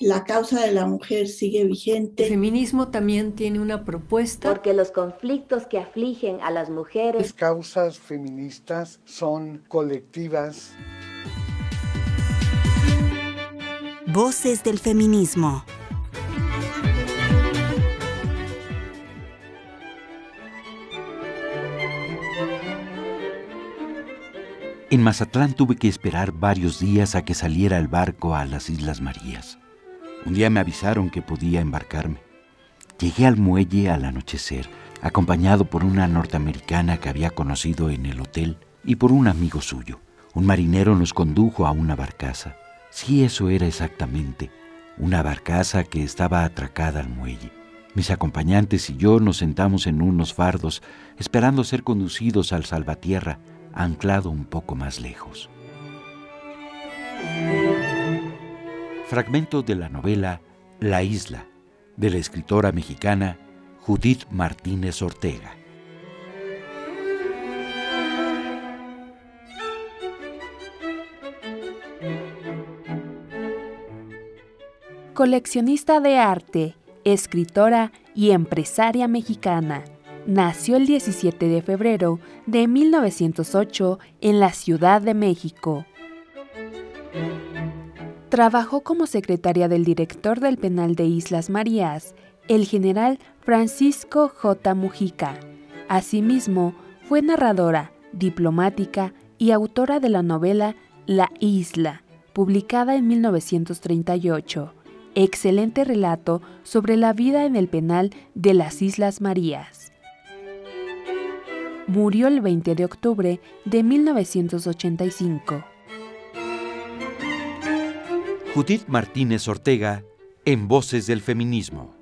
la causa de la mujer sigue vigente. El feminismo también tiene una propuesta. Porque los conflictos que afligen a las mujeres. Las causas feministas son colectivas. Voces del feminismo. En Mazatlán tuve que esperar varios días a que saliera el barco a las Islas Marías. Un día me avisaron que podía embarcarme. Llegué al muelle al anochecer, acompañado por una norteamericana que había conocido en el hotel y por un amigo suyo. Un marinero nos condujo a una barcaza. Sí, eso era exactamente, una barcaza que estaba atracada al muelle. Mis acompañantes y yo nos sentamos en unos fardos, esperando ser conducidos al salvatierra, anclado un poco más lejos. Fragmento de la novela La isla, de la escritora mexicana Judith Martínez Ortega. Coleccionista de arte, escritora y empresaria mexicana. Nació el 17 de febrero de 1908 en la Ciudad de México. Trabajó como secretaria del director del penal de Islas Marías, el general Francisco J. Mujica. Asimismo, fue narradora, diplomática y autora de la novela La Isla, publicada en 1938. Excelente relato sobre la vida en el penal de las Islas Marías. Murió el 20 de octubre de 1985. Judith Martínez Ortega en Voces del Feminismo.